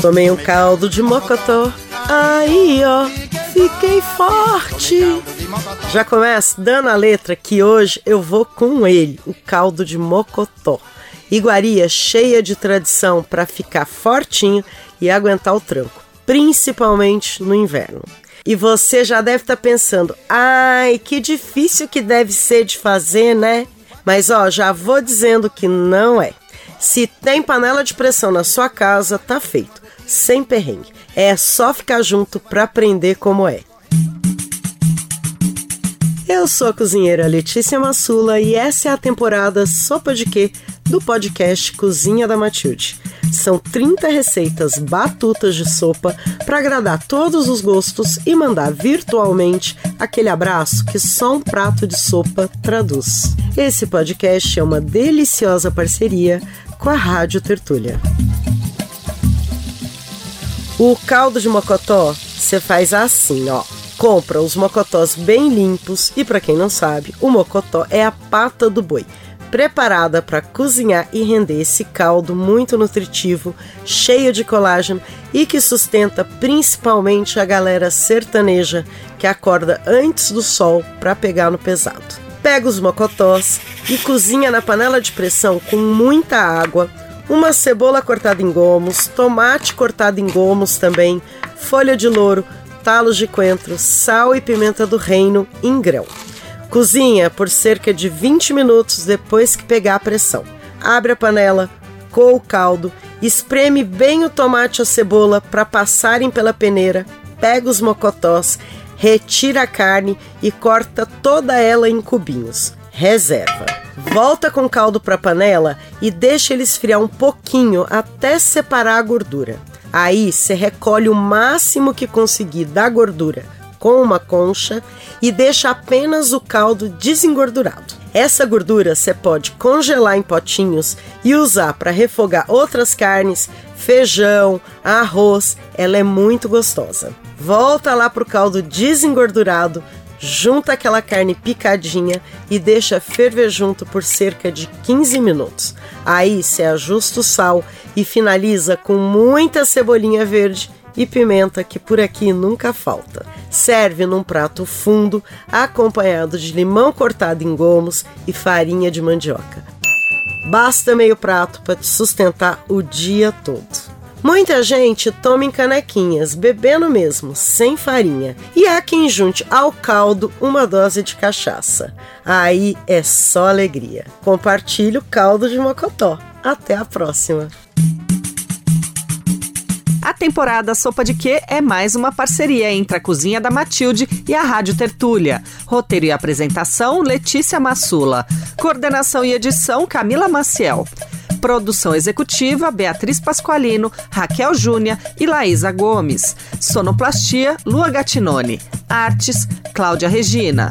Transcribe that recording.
Tomei um caldo de mocotó. Aí, ó, fiquei forte. Já começo dando a letra que hoje eu vou com ele, o caldo de mocotó. Iguaria cheia de tradição para ficar fortinho e aguentar o tranco, principalmente no inverno. E você já deve estar tá pensando: ai, que difícil que deve ser de fazer, né? Mas ó, já vou dizendo que não é. Se tem panela de pressão na sua casa, tá feito sem perrengue. É só ficar junto para aprender como é. Eu sou a cozinheira Letícia Massula e essa é a temporada Sopa de Quê do podcast Cozinha da Matilde. São 30 receitas batutas de sopa para agradar todos os gostos e mandar virtualmente aquele abraço que só um prato de sopa traduz. Esse podcast é uma deliciosa parceria com a Rádio Tertúlia. O caldo de mocotó você faz assim, ó. Compra os mocotós bem limpos e para quem não sabe, o mocotó é a pata do boi, preparada para cozinhar e render esse caldo muito nutritivo, cheio de colágeno e que sustenta principalmente a galera sertaneja que acorda antes do sol para pegar no pesado. Pega os mocotós e cozinha na panela de pressão com muita água uma cebola cortada em gomos, tomate cortado em gomos também, folha de louro, talos de coentro, sal e pimenta do reino em grão. Cozinha por cerca de 20 minutos depois que pegar a pressão. Abre a panela, coa o caldo, espreme bem o tomate e a cebola para passarem pela peneira, pega os mocotós, retira a carne e corta toda ela em cubinhos. Reserva. Volta com caldo para a panela e deixa ele esfriar um pouquinho até separar a gordura. Aí você recolhe o máximo que conseguir da gordura com uma concha e deixa apenas o caldo desengordurado. Essa gordura você pode congelar em potinhos e usar para refogar outras carnes, feijão, arroz. Ela é muito gostosa. Volta lá para o caldo desengordurado, junta aquela carne picadinha e deixa ferver junto por cerca de 15 minutos. Aí se ajusta o sal e finaliza com muita cebolinha verde e pimenta que por aqui nunca falta. Serve num prato fundo, acompanhado de limão cortado em gomos e farinha de mandioca. Basta meio prato para te sustentar o dia todo. Muita gente toma em canequinhas, bebendo mesmo, sem farinha. E há quem junte ao caldo uma dose de cachaça. Aí é só alegria. Compartilhe o caldo de mocotó. Até a próxima! A temporada Sopa de Quê é mais uma parceria entre a Cozinha da Matilde e a Rádio Tertúlia. Roteiro e apresentação, Letícia Massula. Coordenação e edição, Camila Maciel. Produção executiva: Beatriz Pasqualino, Raquel Júnia e Laísa Gomes. Sonoplastia: Lua Gatinone. Artes: Cláudia Regina.